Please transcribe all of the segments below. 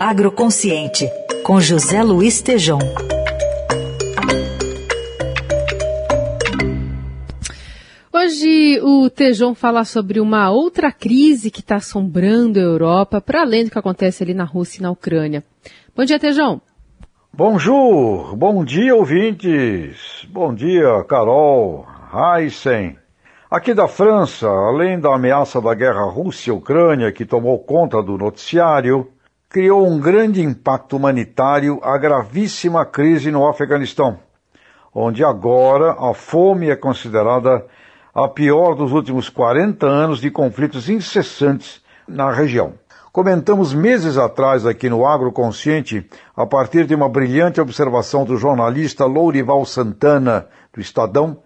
Agroconsciente, com José Luiz Tejom. Hoje o Tejon fala sobre uma outra crise que está assombrando a Europa, para além do que acontece ali na Rússia e na Ucrânia. Bom dia, Tejon. Bonjour, bom dia, ouvintes. Bom dia, Carol, Heisen. Aqui da França, além da ameaça da guerra Rússia-Ucrânia que tomou conta do noticiário, criou um grande impacto humanitário a gravíssima crise no Afeganistão, onde agora a fome é considerada a pior dos últimos 40 anos de conflitos incessantes na região. Comentamos meses atrás aqui no Agroconsciente, a partir de uma brilhante observação do jornalista Lourival Santana, do Estadão,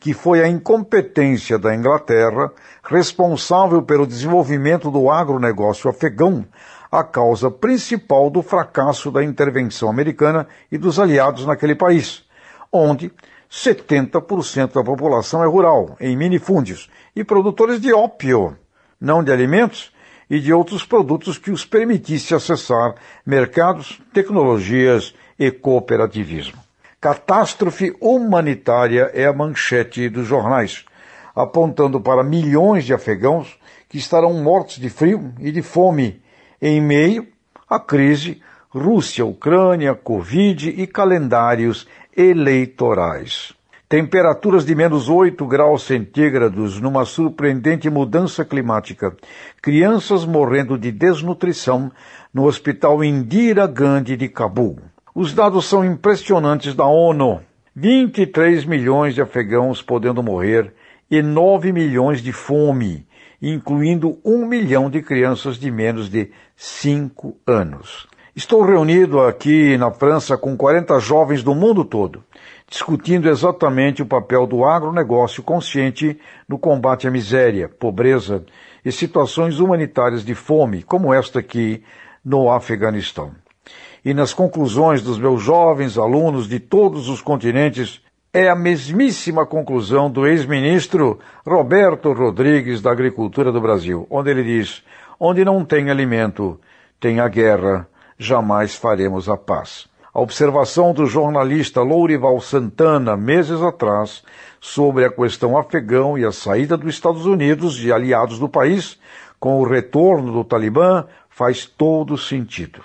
que foi a incompetência da Inglaterra responsável pelo desenvolvimento do agronegócio afegão, a causa principal do fracasso da intervenção americana e dos aliados naquele país, onde 70% da população é rural, em minifúndios, e produtores de ópio, não de alimentos, e de outros produtos que os permitisse acessar mercados, tecnologias e cooperativismo. Catástrofe humanitária é a manchete dos jornais, apontando para milhões de afegãos que estarão mortos de frio e de fome em meio à crise Rússia, Ucrânia, Covid e calendários eleitorais. Temperaturas de menos 8 graus centígrados numa surpreendente mudança climática. Crianças morrendo de desnutrição no Hospital Indira Gandhi de Cabul. Os dados são impressionantes da ONU. 23 milhões de afegãos podendo morrer e 9 milhões de fome, incluindo 1 milhão de crianças de menos de 5 anos. Estou reunido aqui na França com 40 jovens do mundo todo, discutindo exatamente o papel do agronegócio consciente no combate à miséria, pobreza e situações humanitárias de fome, como esta aqui no Afeganistão e nas conclusões dos meus jovens alunos de todos os continentes é a mesmíssima conclusão do ex-ministro Roberto Rodrigues da Agricultura do Brasil, onde ele diz: onde não tem alimento, tem a guerra, jamais faremos a paz. A observação do jornalista Lourival Santana, meses atrás, sobre a questão afegão e a saída dos Estados Unidos e aliados do país, com o retorno do Talibã, faz todo sentido.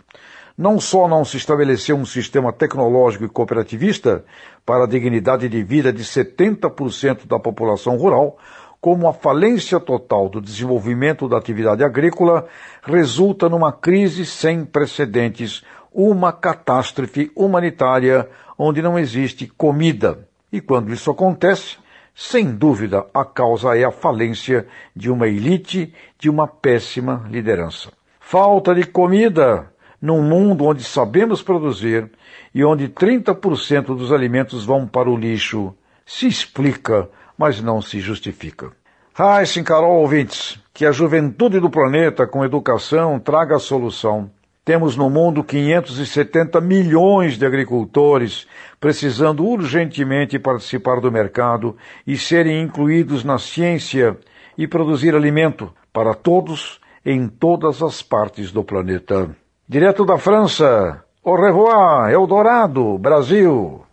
Não só não se estabeleceu um sistema tecnológico e cooperativista para a dignidade de vida de 70% da população rural, como a falência total do desenvolvimento da atividade agrícola resulta numa crise sem precedentes, uma catástrofe humanitária onde não existe comida. E quando isso acontece, sem dúvida a causa é a falência de uma elite, de uma péssima liderança. Falta de comida num mundo onde sabemos produzir e onde 30% dos alimentos vão para o lixo, se explica, mas não se justifica. Heisen, Carol, ouvintes, que a juventude do planeta, com educação, traga a solução. Temos no mundo 570 milhões de agricultores precisando urgentemente participar do mercado e serem incluídos na ciência e produzir alimento para todos em todas as partes do planeta. Direto da França, au revoir, Eldorado, Brasil.